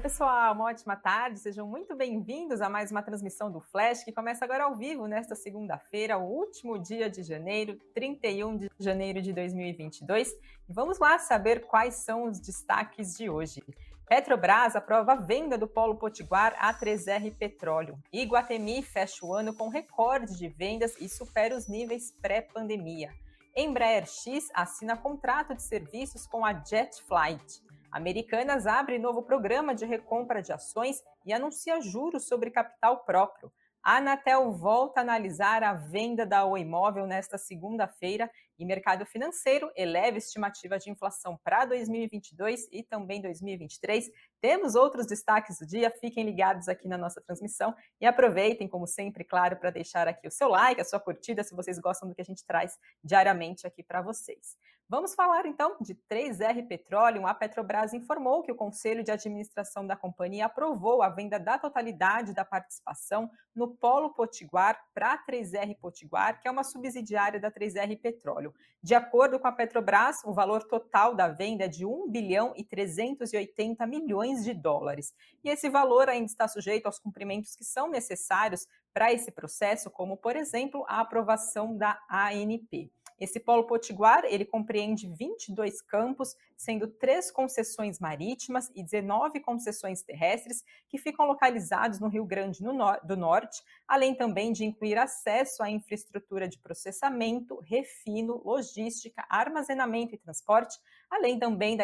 Oi, pessoal, uma ótima tarde. Sejam muito bem-vindos a mais uma transmissão do Flash, que começa agora ao vivo nesta segunda-feira, o último dia de janeiro, 31 de janeiro de 2022. E vamos lá saber quais são os destaques de hoje. Petrobras aprova a venda do Polo Potiguar a 3R Petróleo. Iguatemi fecha o ano com recorde de vendas e supera os níveis pré-pandemia. Embraer X assina contrato de serviços com a Jet Flight. Americanas abre novo programa de recompra de ações e anuncia juros sobre capital próprio. A Anatel volta a analisar a venda da Oi Imóvel nesta segunda-feira e mercado financeiro eleva estimativa de inflação para 2022 e também 2023. Temos outros destaques do dia, fiquem ligados aqui na nossa transmissão e aproveitem, como sempre, claro, para deixar aqui o seu like, a sua curtida, se vocês gostam do que a gente traz diariamente aqui para vocês. Vamos falar então de 3R Petroleum. A Petrobras informou que o Conselho de Administração da companhia aprovou a venda da totalidade da participação no Polo Potiguar para a 3R Potiguar, que é uma subsidiária da 3R Petróleo. De acordo com a Petrobras, o valor total da venda é de 1 bilhão e 380 milhões de dólares. E esse valor ainda está sujeito aos cumprimentos que são necessários para esse processo, como, por exemplo, a aprovação da ANP. Esse polo potiguar, ele compreende 22 campos, sendo três concessões marítimas e 19 concessões terrestres, que ficam localizados no Rio Grande do Norte, além também de incluir acesso à infraestrutura de processamento, refino, logística, armazenamento e transporte, além também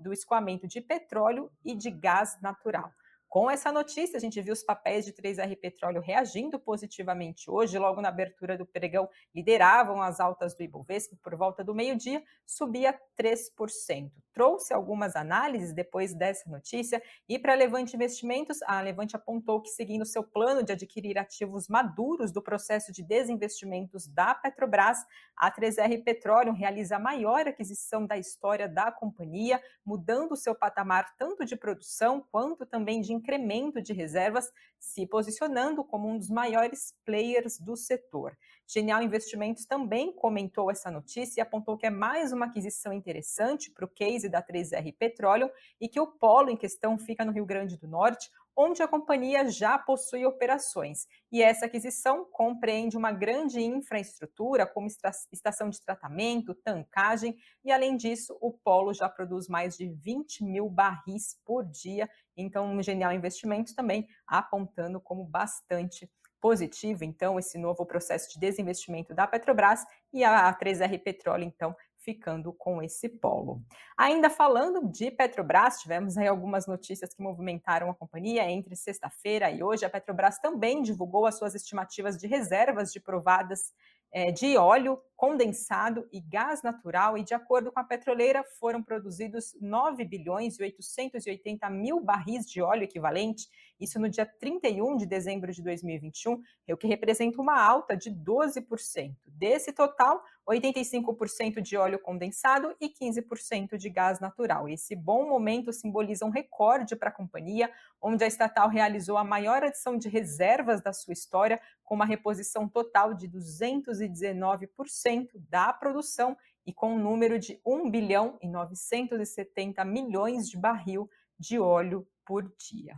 do escoamento de petróleo e de gás natural. Com essa notícia, a gente viu os papéis de 3R Petróleo reagindo positivamente hoje, logo na abertura do pregão, lideravam as altas do Ibovespa por volta do meio-dia, subia 3%. Trouxe algumas análises depois dessa notícia e para Levante Investimentos, a Levante apontou que seguindo seu plano de adquirir ativos maduros do processo de desinvestimentos da Petrobras, a 3R Petróleo realiza a maior aquisição da história da companhia, mudando seu patamar tanto de produção quanto também de incremento de reservas, se posicionando como um dos maiores players do setor. Genial Investimentos também comentou essa notícia e apontou que é mais uma aquisição interessante para o case da 3R Petróleo e que o polo em questão fica no Rio Grande do Norte, onde a companhia já possui operações. E essa aquisição compreende uma grande infraestrutura, como estação de tratamento, tancagem, e além disso, o polo já produz mais de 20 mil barris por dia. Então, o Genial Investimentos também apontando como bastante positivo, então, esse novo processo de desinvestimento da Petrobras e a 3R Petróleo, então, ficando com esse polo. Ainda falando de Petrobras, tivemos aí algumas notícias que movimentaram a companhia entre sexta-feira e hoje. A Petrobras também divulgou as suas estimativas de reservas de provadas é, de óleo condensado e gás natural, e de acordo com a petroleira, foram produzidos 9 bilhões e 880 mil barris de óleo equivalente, isso no dia 31 de dezembro de 2021, o que representa uma alta de 12%. Desse total, 85% de óleo condensado e 15% de gás natural. Esse bom momento simboliza um recorde para a companhia, onde a estatal realizou a maior adição de reservas da sua história, com uma reposição total de 219% da produção e com um número de 1 bilhão e 970 milhões de barril de óleo por dia.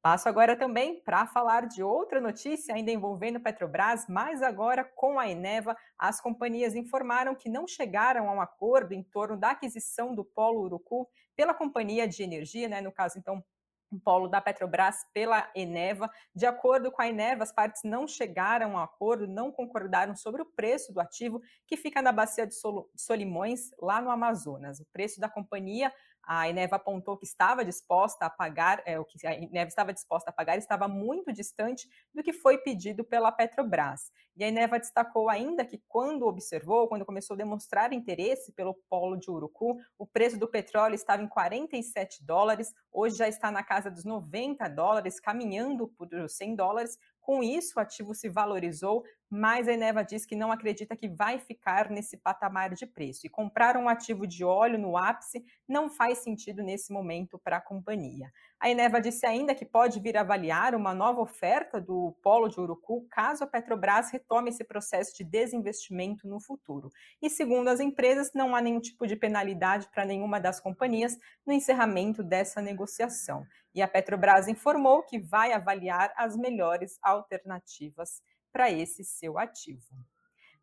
Passo agora também para falar de outra notícia ainda envolvendo Petrobras, mas agora com a Eneva, as companhias informaram que não chegaram a um acordo em torno da aquisição do Polo Urucu pela companhia de energia, né, no caso então um polo da Petrobras pela Eneva. De acordo com a Eneva, as partes não chegaram a um acordo, não concordaram sobre o preço do ativo que fica na bacia de Solimões, lá no Amazonas. O preço da companhia a Eneva apontou que estava disposta a pagar, é, o que a Eneva estava disposta a pagar estava muito distante do que foi pedido pela Petrobras. E a Eneva destacou ainda que quando observou, quando começou a demonstrar interesse pelo polo de Urucu, o preço do petróleo estava em 47 dólares, hoje já está na casa dos 90 dólares, caminhando por 100 dólares, com isso, o ativo se valorizou, mas a Eneva diz que não acredita que vai ficar nesse patamar de preço. E comprar um ativo de óleo no ápice não faz sentido nesse momento para a companhia. A Eneva disse ainda que pode vir avaliar uma nova oferta do polo de Urucu caso a Petrobras retome esse processo de desinvestimento no futuro. E segundo as empresas, não há nenhum tipo de penalidade para nenhuma das companhias no encerramento dessa negociação. e a Petrobras informou que vai avaliar as melhores alternativas para esse seu ativo.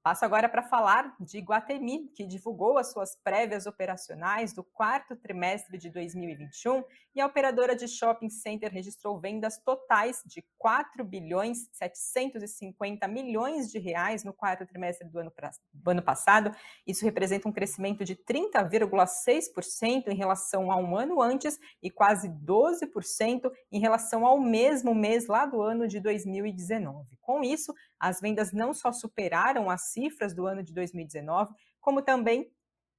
Passo agora para falar de Guatemi, que divulgou as suas prévias operacionais do quarto trimestre de 2021 e a operadora de shopping center registrou vendas totais de 4 bilhões 750 milhões de reais no quarto trimestre do ano, do ano passado. Isso representa um crescimento de 30,6% em relação a um ano antes e quase 12% em relação ao mesmo mês lá do ano de 2019. Com isso, as vendas não só superaram as cifras do ano de 2019, como também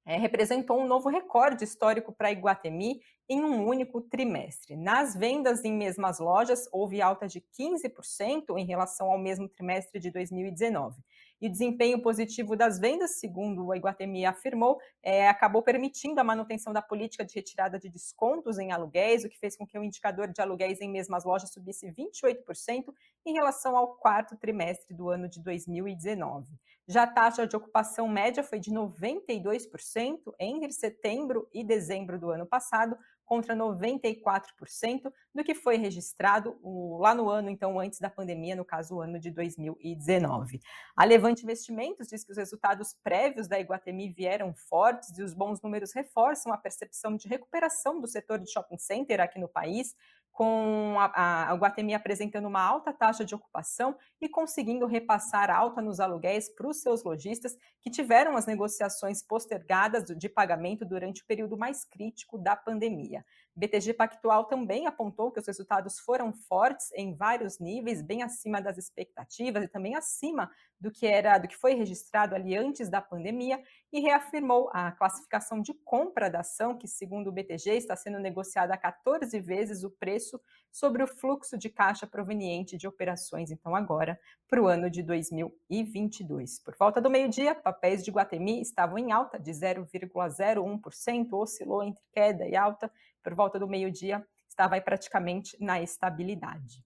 é, representou um novo recorde histórico para Iguatemi em um único trimestre. Nas vendas em mesmas lojas, houve alta de 15% em relação ao mesmo trimestre de 2019. E desempenho positivo das vendas, segundo o Iguatemi afirmou, é, acabou permitindo a manutenção da política de retirada de descontos em aluguéis, o que fez com que o indicador de aluguéis em mesmas lojas subisse 28% em relação ao quarto trimestre do ano de 2019. Já a taxa de ocupação média foi de 92% entre setembro e dezembro do ano passado, contra 94% do que foi registrado lá no ano, então, antes da pandemia, no caso, o ano de 2019. A Levante Investimentos diz que os resultados prévios da Iguatemi vieram fortes e os bons números reforçam a percepção de recuperação do setor de shopping center aqui no país, com a, a, Guatemi apresentando uma alta taxa de ocupação e conseguindo repassar alta nos aluguéis para os seus lojistas que tiveram as negociações postergadas de pagamento durante o período mais crítico da pandemia. BTG Pactual também apontou que os resultados foram fortes em vários níveis, bem acima das expectativas e também acima do que era, do que foi registrado ali antes da pandemia, e reafirmou a classificação de compra da ação, que segundo o BTG está sendo negociada a 14 vezes o preço sobre o fluxo de caixa proveniente de operações, então agora para o ano de 2022. Por volta do meio-dia, papéis de Guatemi estavam em alta de 0,01%, oscilou entre queda e alta por volta do meio-dia, estava aí praticamente na estabilidade.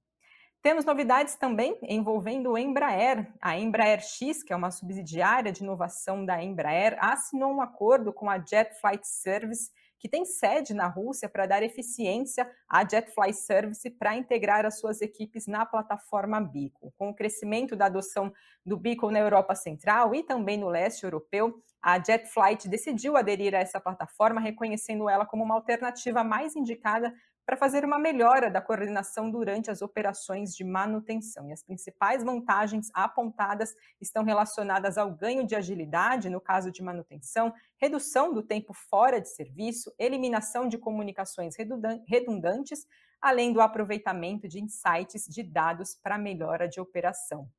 Temos novidades também envolvendo o Embraer. A Embraer X, que é uma subsidiária de inovação da Embraer, assinou um acordo com a Jet Flight Service, que tem sede na Rússia, para dar eficiência à Jet Flight Service para integrar as suas equipes na plataforma Beacon. Com o crescimento da adoção do Beacon na Europa Central e também no leste europeu, a JetFlight decidiu aderir a essa plataforma, reconhecendo ela como uma alternativa mais indicada para fazer uma melhora da coordenação durante as operações de manutenção. E as principais vantagens apontadas estão relacionadas ao ganho de agilidade no caso de manutenção, redução do tempo fora de serviço, eliminação de comunicações redundantes, além do aproveitamento de insights de dados para melhora de operação.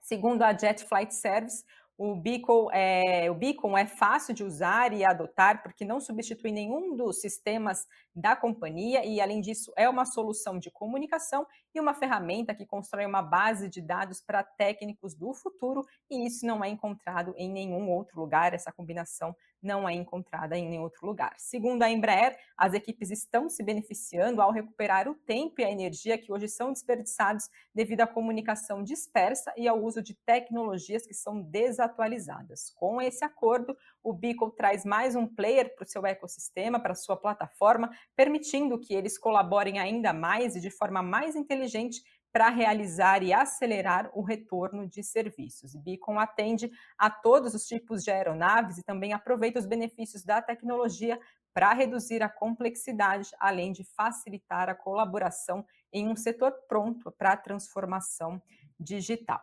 Segundo a Jet Flight Service, o Beacon, é, o Beacon é fácil de usar e adotar porque não substitui nenhum dos sistemas da companhia e, além disso, é uma solução de comunicação e uma ferramenta que constrói uma base de dados para técnicos do futuro e isso não é encontrado em nenhum outro lugar. Essa combinação não é encontrada em nenhum outro lugar. Segundo a Embraer, as equipes estão se beneficiando ao recuperar o tempo e a energia que hoje são desperdiçados devido à comunicação dispersa e ao uso de tecnologias que são desatualizadas. Com esse acordo, o Beacon traz mais um player para o seu ecossistema, para sua plataforma, permitindo que eles colaborem ainda mais e de forma mais inteligente para realizar e acelerar o retorno de serviços. Beacon atende a todos os tipos de aeronaves e também aproveita os benefícios da tecnologia para reduzir a complexidade, além de facilitar a colaboração em um setor pronto para a transformação digital.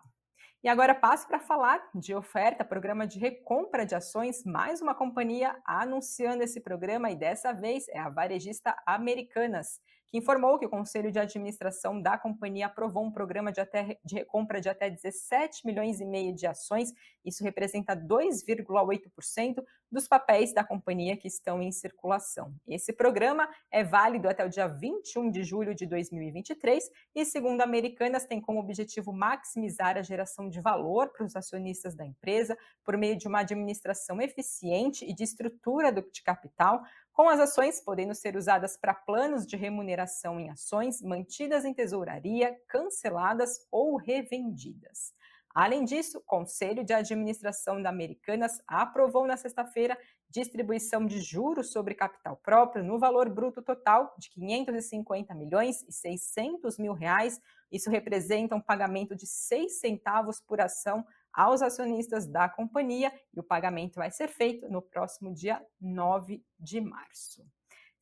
E agora passo para falar de oferta, programa de recompra de ações, mais uma companhia anunciando esse programa e dessa vez é a varejista Americanas que informou que o Conselho de Administração da companhia aprovou um programa de, até, de recompra de até 17 milhões e meio de ações. Isso representa 2,8% dos papéis da companhia que estão em circulação. Esse programa é válido até o dia 21 de julho de 2023 e, segundo Americanas, tem como objetivo maximizar a geração de valor para os acionistas da empresa por meio de uma administração eficiente e de estrutura de capital, com as ações podendo ser usadas para planos de remuneração em ações mantidas em tesouraria, canceladas ou revendidas. Além disso, o Conselho de Administração da Americanas aprovou na sexta-feira distribuição de juros sobre capital próprio no valor bruto total de 550 milhões e 600 mil reais. Isso representa um pagamento de 6 centavos por ação aos acionistas da companhia e o pagamento vai ser feito no próximo dia 9 de março.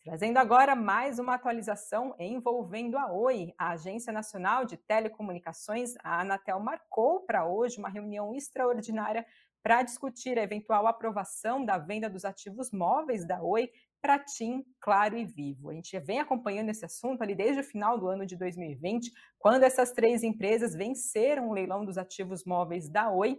Trazendo agora mais uma atualização envolvendo a Oi, a Agência Nacional de Telecomunicações. A Anatel marcou para hoje uma reunião extraordinária para discutir a eventual aprovação da venda dos ativos móveis da Oi para TIM, Claro e Vivo. A gente vem acompanhando esse assunto ali desde o final do ano de 2020, quando essas três empresas venceram o leilão dos ativos móveis da Oi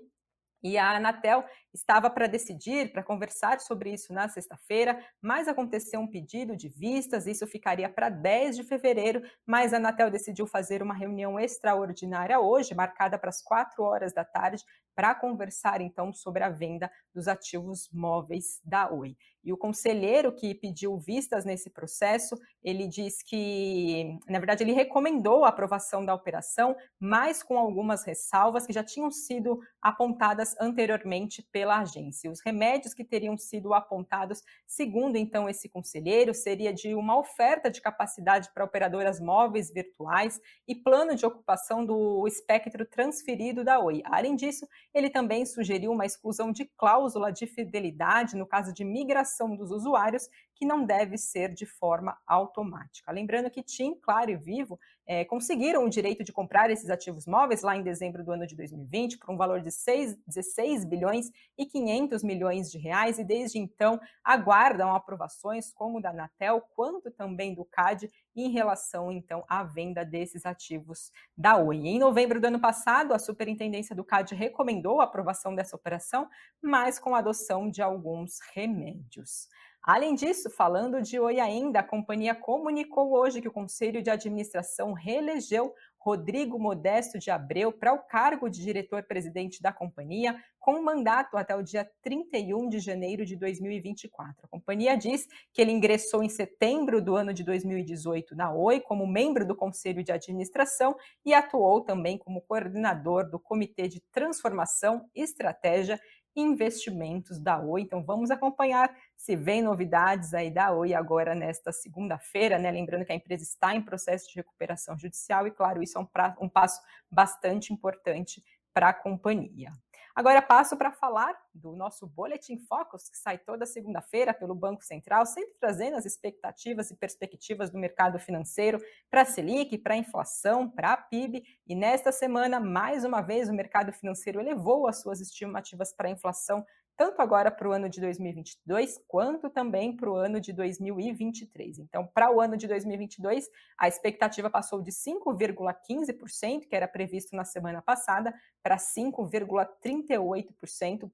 e a Anatel estava para decidir, para conversar sobre isso na sexta-feira, mas aconteceu um pedido de vistas, isso ficaria para 10 de fevereiro, mas a Anatel decidiu fazer uma reunião extraordinária hoje, marcada para as 4 horas da tarde, para conversar então sobre a venda dos ativos móveis da Oi. E o conselheiro que pediu vistas nesse processo, ele diz que, na verdade, ele recomendou a aprovação da operação, mas com algumas ressalvas que já tinham sido apontadas anteriormente pela agência. Os remédios que teriam sido apontados, segundo então esse conselheiro, seria de uma oferta de capacidade para operadoras móveis virtuais e plano de ocupação do espectro transferido da Oi. Além disso, ele também sugeriu uma exclusão de cláusula de fidelidade no caso de migração dos usuários, que não deve ser de forma automática. Lembrando que TIM, Claro e Vivo é, conseguiram o direito de comprar esses ativos móveis lá em dezembro do ano de 2020 por um valor de 6, 16 bilhões e 500 milhões de reais e desde então aguardam aprovações como da Anatel quanto também do CAD em relação então à venda desses ativos da Oi. Em novembro do ano passado, a Superintendência do CAD recomendou a aprovação dessa operação, mas com a adoção de alguns remédios. Além disso, falando de Oi ainda, a companhia comunicou hoje que o Conselho de Administração reelegeu Rodrigo Modesto de Abreu para o cargo de diretor-presidente da companhia, com mandato até o dia 31 de janeiro de 2024. A companhia diz que ele ingressou em setembro do ano de 2018 na Oi como membro do Conselho de Administração e atuou também como coordenador do Comitê de Transformação, Estratégia investimentos da Oi. Então vamos acompanhar se vem novidades aí da Oi agora nesta segunda-feira, né? Lembrando que a empresa está em processo de recuperação judicial e, claro, isso é um, pra, um passo bastante importante para a companhia. Agora passo para falar do nosso Boletim Focus, que sai toda segunda-feira pelo Banco Central, sempre trazendo as expectativas e perspectivas do mercado financeiro para a Selic, para a inflação, para a PIB. E nesta semana, mais uma vez, o mercado financeiro elevou as suas estimativas para a inflação tanto agora para o ano de 2022, quanto também para o ano de 2023. Então, para o ano de 2022, a expectativa passou de 5,15%, que era previsto na semana passada, para 5,38%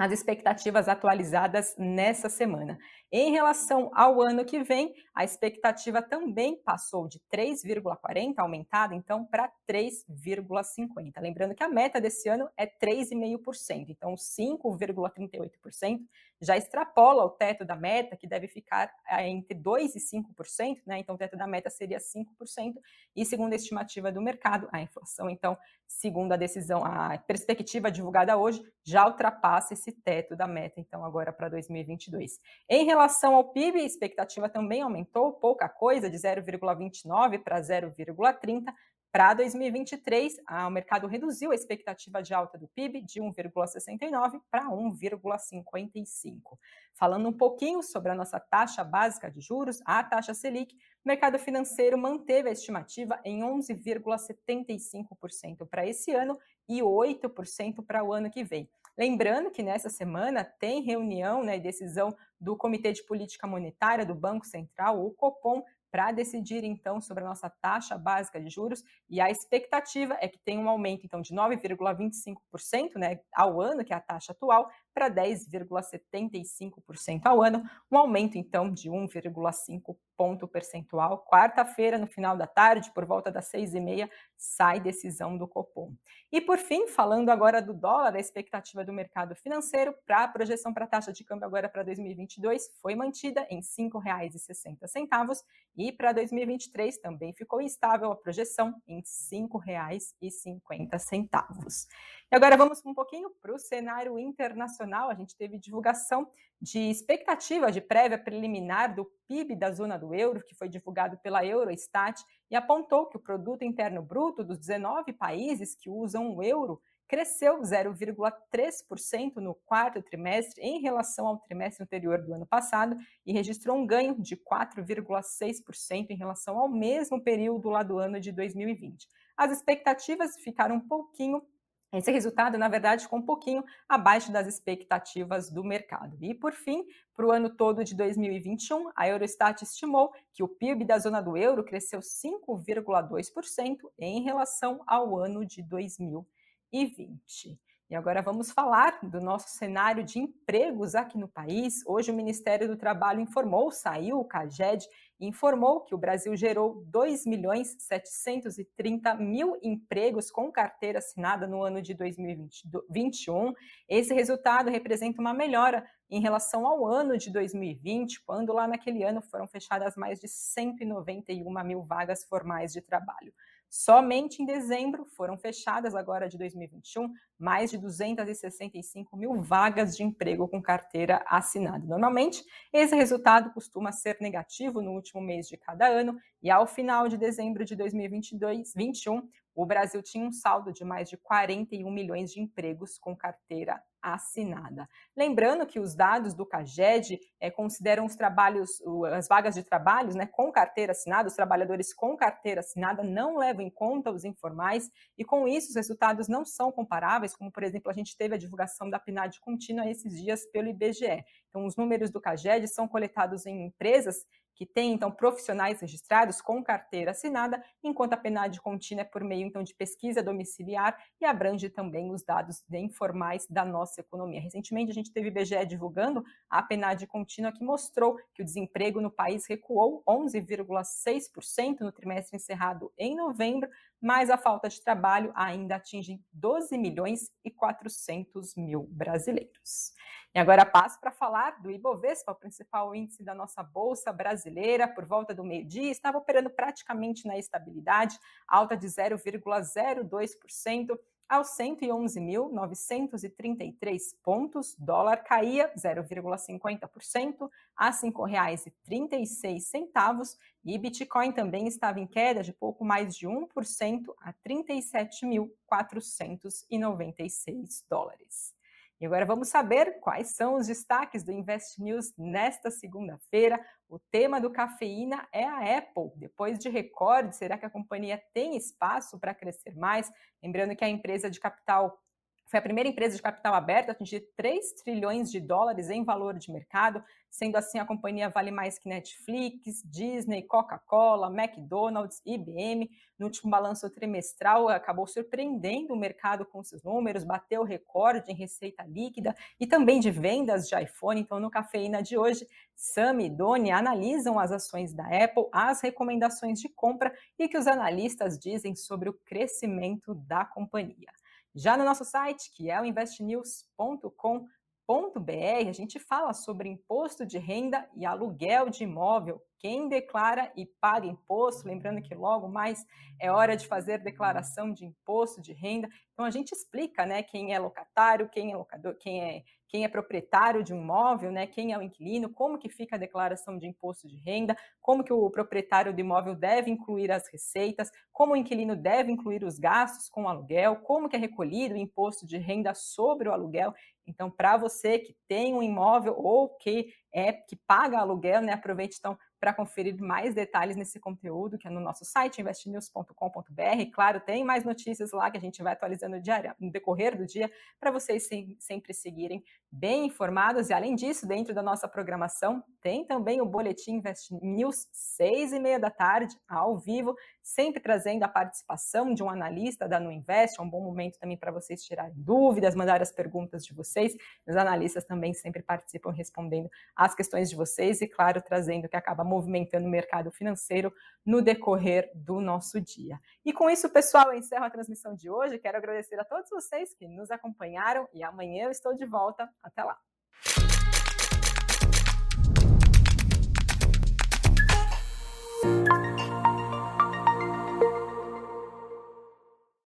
as expectativas atualizadas nessa semana. Em relação ao ano que vem, a expectativa também passou de 3,40 aumentada então para 3,50. Lembrando que a meta desse ano é 3,5%, então 5,38% já extrapola o teto da meta, que deve ficar eh, entre 2 e 5%, né? Então o teto da meta seria 5%, e segundo a estimativa do mercado, a inflação, então, segundo a decisão, a perspectiva divulgada hoje, já ultrapassa esse teto da meta, então, agora para 2022. Em relação ao PIB, a expectativa também aumentou, pouca coisa, de 0,29 para 0,30, para 2023, o mercado reduziu a expectativa de alta do PIB de 1,69 para 1,55. Falando um pouquinho sobre a nossa taxa básica de juros, a taxa Selic, o mercado financeiro manteve a estimativa em 11,75% para esse ano e 8% para o ano que vem. Lembrando que nessa semana tem reunião né, e decisão do Comitê de Política Monetária do Banco Central, o Copom, para decidir então sobre a nossa taxa básica de juros e a expectativa é que tenha um aumento então de 9,25%, né, ao ano, que é a taxa atual, para 10,75% ao ano, um aumento então de 1,5 ponto percentual. Quarta-feira, no final da tarde, por volta das seis e meia, sai decisão do Copom. E por fim, falando agora do dólar, a expectativa do mercado financeiro para a projeção para a taxa de câmbio agora para 2022 foi mantida em R$ 5,60 e para 2023 também ficou instável a projeção em R$ 5,50. E agora vamos um pouquinho para o cenário internacional, a gente teve divulgação de expectativa de prévia preliminar do PIB da zona do euro, que foi divulgado pela Eurostat, e apontou que o produto interno bruto dos 19 países que usam o euro cresceu 0,3% no quarto trimestre em relação ao trimestre anterior do ano passado e registrou um ganho de 4,6% em relação ao mesmo período lá do ano de 2020. As expectativas ficaram um pouquinho esse resultado, na verdade, ficou um pouquinho abaixo das expectativas do mercado. E, por fim, para o ano todo de 2021, a Eurostat estimou que o PIB da zona do euro cresceu 5,2% em relação ao ano de 2020 e 20. E agora vamos falar do nosso cenário de empregos aqui no país. Hoje o Ministério do Trabalho informou, saiu o CAGED, informou que o Brasil gerou 2 milhões 730 mil empregos com carteira assinada no ano de 2021. Esse resultado representa uma melhora em relação ao ano de 2020, quando lá naquele ano foram fechadas mais de 191 mil vagas formais de trabalho. Somente em dezembro foram fechadas, agora de 2021, mais de 265 mil vagas de emprego com carteira assinada. Normalmente, esse resultado costuma ser negativo no último mês de cada ano, e ao final de dezembro de 2022, 2021, o Brasil tinha um saldo de mais de 41 milhões de empregos com carteira assinada. Lembrando que os dados do CAGED é, consideram os trabalhos, as vagas de trabalhos né, com carteira assinada, os trabalhadores com carteira assinada não levam em conta os informais e com isso os resultados não são comparáveis, como por exemplo a gente teve a divulgação da PNAD contínua esses dias pelo IBGE. Então os números do CAGED são coletados em empresas que tem então profissionais registrados com carteira assinada, enquanto a PNAD contínua é por meio então de pesquisa domiciliar e abrange também os dados informais da nossa economia. Recentemente a gente teve o IBGE divulgando a PNAD contínua que mostrou que o desemprego no país recuou 11,6% no trimestre encerrado em novembro, mas a falta de trabalho ainda atinge 12 milhões e 400 mil brasileiros. E agora passo para falar do Ibovespa, o principal índice da nossa bolsa brasileira, por volta do meio-dia, estava operando praticamente na estabilidade, alta de 0,02% aos 111.933 pontos. Dólar caía 0,50% a R$ 5,36 e Bitcoin também estava em queda de pouco mais de 1% a 37.496 dólares. E agora vamos saber quais são os destaques do Invest News nesta segunda-feira. O tema do cafeína é a Apple. Depois de recorde, será que a companhia tem espaço para crescer mais? Lembrando que a empresa de capital foi a primeira empresa de capital aberto a atingir 3 trilhões de dólares em valor de mercado, sendo assim a companhia vale mais que Netflix, Disney, Coca-Cola, McDonald's, IBM. No último balanço trimestral, acabou surpreendendo o mercado com seus números, bateu recorde em receita líquida e também de vendas de iPhone. Então, no Cafeína de hoje, Sam e Doni analisam as ações da Apple, as recomendações de compra e que os analistas dizem sobre o crescimento da companhia. Já no nosso site, que é o investnews.com.br, a gente fala sobre imposto de renda e aluguel de imóvel, quem declara e paga imposto, lembrando que logo mais é hora de fazer declaração de imposto de renda. Então a gente explica, né, quem é locatário, quem é locador, quem é quem é proprietário de um imóvel, né, quem é o inquilino, como que fica a declaração de imposto de renda, como que o proprietário do imóvel deve incluir as receitas, como o inquilino deve incluir os gastos com o aluguel, como que é recolhido o imposto de renda sobre o aluguel. Então, para você que tem um imóvel ou que é que paga aluguel, né, aproveite então para conferir mais detalhes nesse conteúdo, que é no nosso site, investnews.com.br. Claro, tem mais notícias lá que a gente vai atualizando no decorrer do dia, para vocês sempre seguirem bem informados. E além disso, dentro da nossa programação, tem também o Boletim Invest News, seis e meia da tarde, ao vivo, sempre trazendo a participação de um analista da Nuinvest. É um bom momento também para vocês tirarem dúvidas, mandar as perguntas de vocês. Os analistas também sempre participam respondendo as questões de vocês e, claro, trazendo o que acaba movimentando o mercado financeiro no decorrer do nosso dia. E com isso, pessoal, eu encerro a transmissão de hoje. Quero agradecer a todos vocês que nos acompanharam e amanhã eu estou de volta. Até lá!